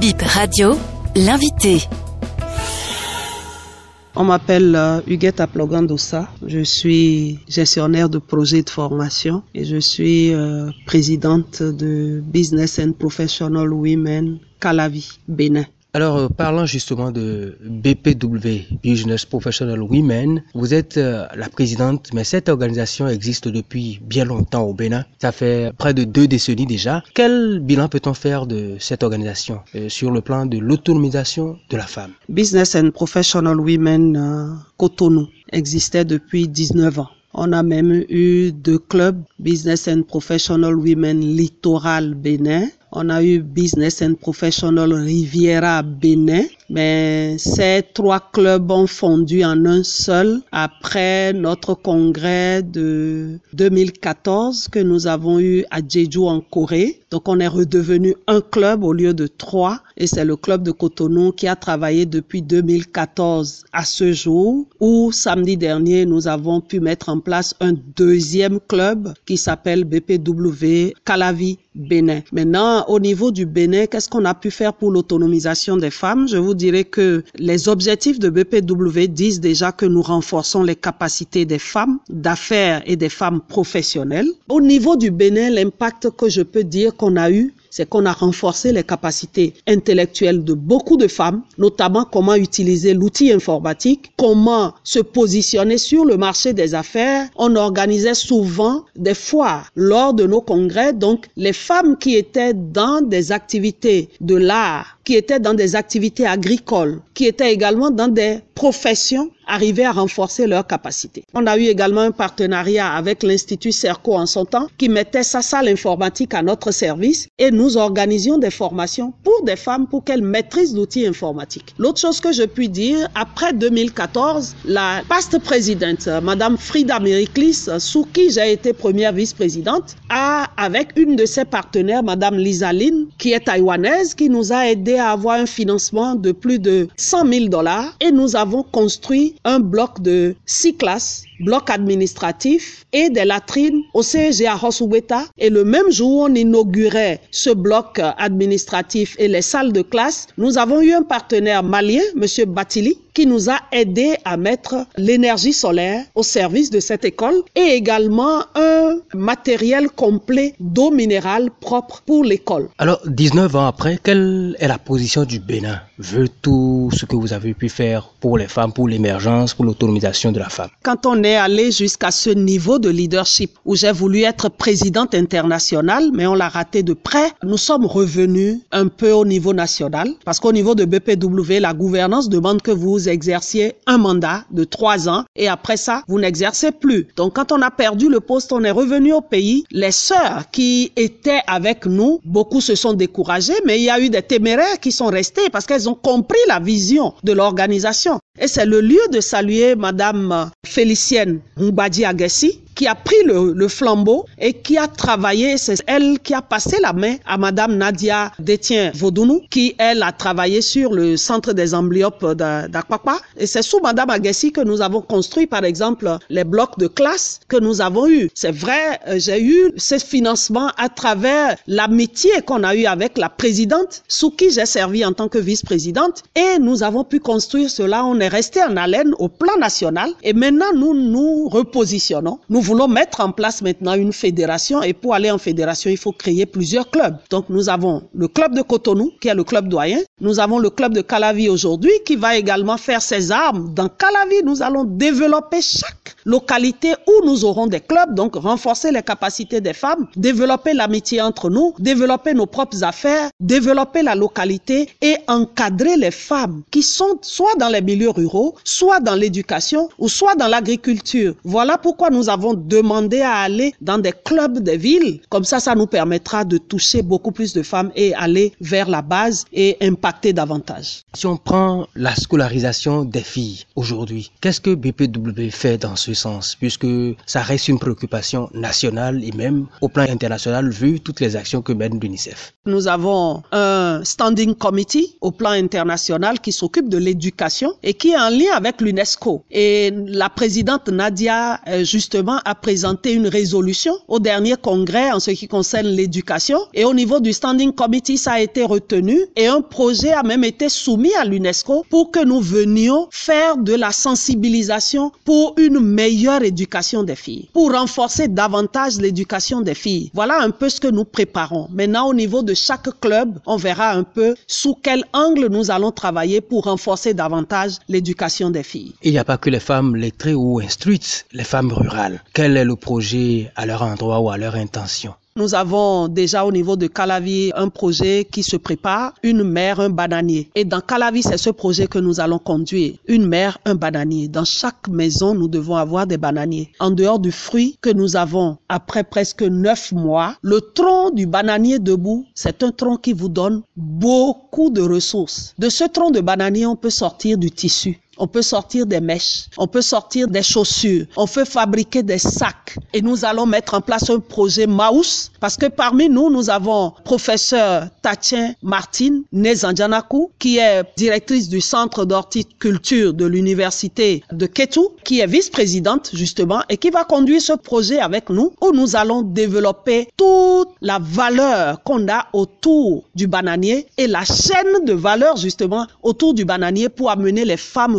Bip Radio, l'invité. On m'appelle euh, Huguette Aplogandosa. Je suis gestionnaire de projets de formation et je suis euh, présidente de Business and Professional Women Calavi, Bénin. Alors, euh, parlant justement de BPW, Business Professional Women, vous êtes euh, la présidente, mais cette organisation existe depuis bien longtemps au Bénin. Ça fait près de deux décennies déjà. Quel bilan peut-on faire de cette organisation euh, sur le plan de l'autonomisation de la femme? Business and Professional Women Cotonou existait depuis 19 ans. On a même eu deux clubs, Business and Professional Women Littoral Bénin on a eu Business and Professional Riviera Bénin, mais ces trois clubs ont fondu en un seul après notre congrès de 2014 que nous avons eu à Jeju en Corée. Donc on est redevenu un club au lieu de trois et c'est le club de Cotonou qui a travaillé depuis 2014 à ce jour où samedi dernier nous avons pu mettre en place un deuxième club qui s'appelle BPW Calavi Bénin. Maintenant, au niveau du Bénin, qu'est-ce qu'on a pu faire pour l'autonomisation des femmes? Je vous dirais que les objectifs de BPW disent déjà que nous renforçons les capacités des femmes d'affaires et des femmes professionnelles. Au niveau du Bénin, l'impact que je peux dire qu'on a eu, c'est qu'on a renforcé les capacités intellectuelles de beaucoup de femmes, notamment comment utiliser l'outil informatique, comment se positionner sur le marché des affaires. On organisait souvent des foires lors de nos congrès, donc les femmes qui étaient dans des activités de l'art, qui étaient dans des activités agricoles, qui étaient également dans des professions arriver à renforcer leurs capacités. On a eu également un partenariat avec l'Institut Cerco en son temps qui mettait sa salle informatique à notre service et nous organisions des formations pour des femmes pour qu'elles maîtrisent l'outil informatique. L'autre chose que je puis dire, après 2014, la past présidente, Madame Frida Meriklis, sous qui j'ai été première vice-présidente, a, avec une de ses partenaires, Madame Lisa Lin, qui est taïwanaise, qui nous a avoir un financement de plus de 100 000 dollars et nous avons construit un bloc de six classes, bloc administratif et des latrines au CEG à. Et le même jour où on inaugurait ce bloc administratif et les salles de classe, nous avons eu un partenaire malien, Monsieur Batili, qui nous a aidé à mettre l'énergie solaire au service de cette école et également un matériel complet d'eau minérale propre pour l'école. Alors, 19 ans après, quelle est la position du Bénin? Veut tout ce que vous avez pu faire pour les femmes, pour l'émergence, pour l'autonomisation de la femme? Quand on est allé jusqu'à ce niveau de leadership où j'ai voulu être présidente internationale, mais on l'a raté de près, nous sommes revenus un peu au niveau national parce qu'au niveau de BPW, la gouvernance demande que vous exerciez un mandat de trois ans et après ça, vous n'exercez plus. Donc quand on a perdu le poste, on est revenu au pays. Les sœurs qui étaient avec nous, beaucoup se sont découragées, mais il y a eu des téméraires qui sont restés parce qu'elles ont compris la vision de l'organisation. Et c'est le lieu de saluer Madame Félicienne Mbadi Agassi, qui a pris le, flambeau et qui a travaillé, c'est elle qui a passé la main à Madame Nadia Détien Vaudounou, qui elle a travaillé sur le centre des amblyopes d'Akwakwa. Et c'est sous Madame Agassi que nous avons construit, par exemple, les blocs de classe que nous avons eu. C'est vrai, euh, j'ai eu ce financement à travers l'amitié qu'on a eu avec la présidente, sous qui j'ai servi en tant que vice-présidente. Et nous avons pu construire cela. On est resté en haleine au plan national. Et maintenant, nous nous repositionnons. Voulons mettre en place maintenant une fédération et pour aller en fédération, il faut créer plusieurs clubs. Donc nous avons le club de Cotonou, qui est le club doyen. Nous avons le club de Calavi aujourd'hui, qui va également faire ses armes. Dans Calavi, nous allons développer chaque localité où nous aurons des clubs, donc renforcer les capacités des femmes, développer l'amitié entre nous, développer nos propres affaires, développer la localité et encadrer les femmes qui sont soit dans les milieux ruraux, soit dans l'éducation ou soit dans l'agriculture. Voilà pourquoi nous avons demandé à aller dans des clubs des villes. Comme ça, ça nous permettra de toucher beaucoup plus de femmes et aller vers la base et impacter davantage. Si on prend la scolarisation des filles aujourd'hui, qu'est-ce que BPW fait dans ce sens Puisque ça reste une préoccupation nationale et même au plan international vu toutes les actions que mène l'UNICEF? Nous avons un standing committee au plan international qui s'occupe de l'éducation et qui est en lien avec l'UNESCO. Et la présidente Nadia, euh, justement, a présenté une résolution au dernier congrès en ce qui concerne l'éducation et au niveau du Standing Committee, ça a été retenu et un projet a même été soumis à l'UNESCO pour que nous venions faire de la sensibilisation pour une meilleure éducation des filles, pour renforcer davantage l'éducation des filles. Voilà un peu ce que nous préparons. Maintenant, au niveau de chaque club, on verra un peu sous quel angle nous allons travailler pour renforcer davantage l'éducation des filles. Il n'y a pas que les femmes lettrées ou instruites, les femmes rurales. Quel est le projet à leur endroit ou à leur intention? Nous avons déjà au niveau de Calavi un projet qui se prépare, une mère, un bananier. Et dans Calavi, c'est ce projet que nous allons conduire. Une mère, un bananier. Dans chaque maison, nous devons avoir des bananiers. En dehors du fruit que nous avons après presque neuf mois, le tronc du bananier debout, c'est un tronc qui vous donne beaucoup de ressources. De ce tronc de bananier, on peut sortir du tissu on peut sortir des mèches, on peut sortir des chaussures, on peut fabriquer des sacs. Et nous allons mettre en place un projet Maus parce que parmi nous, nous avons professeur Tatien Martine Nezanjanaku, qui est directrice du centre d'horticulture de l'université de Ketu, qui est vice-présidente justement et qui va conduire ce projet avec nous où nous allons développer toute la valeur qu'on a autour du bananier et la chaîne de valeur justement autour du bananier pour amener les femmes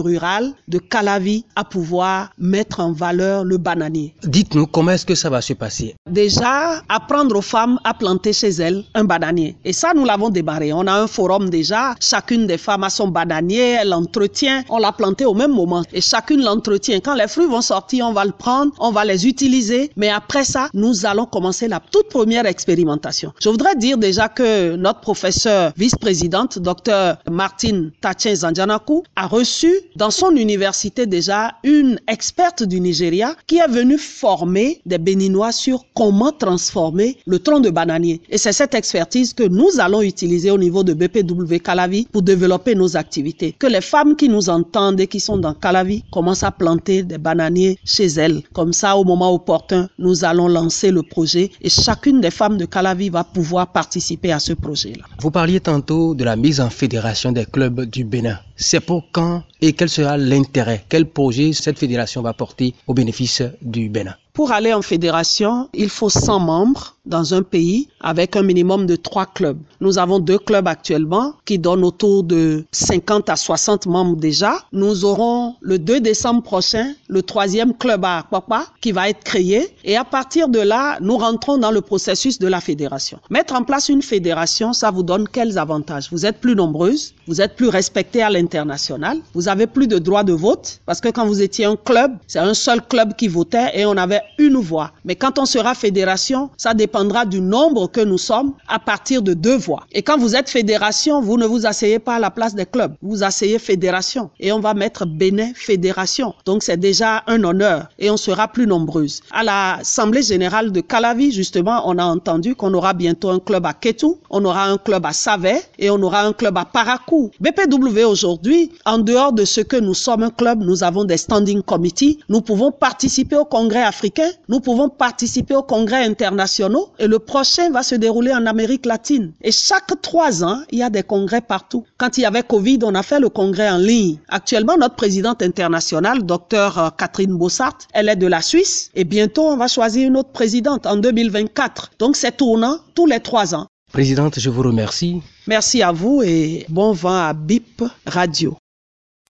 de Calavi à pouvoir mettre en valeur le bananier. Dites-nous comment est-ce que ça va se passer Déjà, apprendre aux femmes à planter chez elles un bananier. Et ça, nous l'avons démarré. On a un forum déjà. Chacune des femmes a son bananier, elle l'entretient. On l'a planté au même moment. Et chacune l'entretient. Quand les fruits vont sortir, on va le prendre, on va les utiliser. Mais après ça, nous allons commencer la toute première expérimentation. Je voudrais dire déjà que notre professeur vice-présidente, docteur Martine Tachen Zanjanaku, a reçu dans son université déjà une experte du Nigeria qui est venue former des Béninois sur comment transformer le tronc de bananier. Et c'est cette expertise que nous allons utiliser au niveau de BPW Calavi pour développer nos activités. Que les femmes qui nous entendent et qui sont dans Calavi commencent à planter des bananiers chez elles. Comme ça, au moment opportun, nous allons lancer le projet et chacune des femmes de Calavi va pouvoir participer à ce projet-là. Vous parliez tantôt de la mise en fédération des clubs du Bénin. C'est pour quand et quel sera l'intérêt Quel projet cette fédération va porter au bénéfice du Bénin? Pour aller en fédération, il faut 100 membres dans un pays avec un minimum de trois clubs. Nous avons deux clubs actuellement qui donnent autour de 50 à 60 membres déjà. Nous aurons le 2 décembre prochain le troisième club à Papa qui va être créé et à partir de là, nous rentrons dans le processus de la fédération. Mettre en place une fédération, ça vous donne quels avantages? Vous êtes plus nombreuses, vous êtes plus respectées à l'international, vous avez plus de droits de vote parce que quand vous étiez un club, c'est un seul club qui votait et on avait une voix. Mais quand on sera fédération, ça dépendra du nombre que nous sommes à partir de deux voix. Et quand vous êtes fédération, vous ne vous asseyez pas à la place des clubs. Vous asseyez fédération. Et on va mettre Bénin fédération. Donc c'est déjà un honneur. Et on sera plus nombreuses. À l'Assemblée générale de Calavi, justement, on a entendu qu'on aura bientôt un club à Ketu, on aura un club à Savet et on aura un club à Parakou. BPW aujourd'hui, en dehors de ce que nous sommes un club, nous avons des standing committees. Nous pouvons participer au congrès africain nous pouvons participer aux congrès internationaux et le prochain va se dérouler en Amérique latine. Et chaque trois ans, il y a des congrès partout. Quand il y avait Covid, on a fait le congrès en ligne. Actuellement, notre présidente internationale, docteur euh, Catherine Bossart, elle est de la Suisse et bientôt on va choisir une autre présidente en 2024. Donc c'est tournant tous les trois ans. Présidente, je vous remercie. Merci à vous et bon vent à BIP Radio.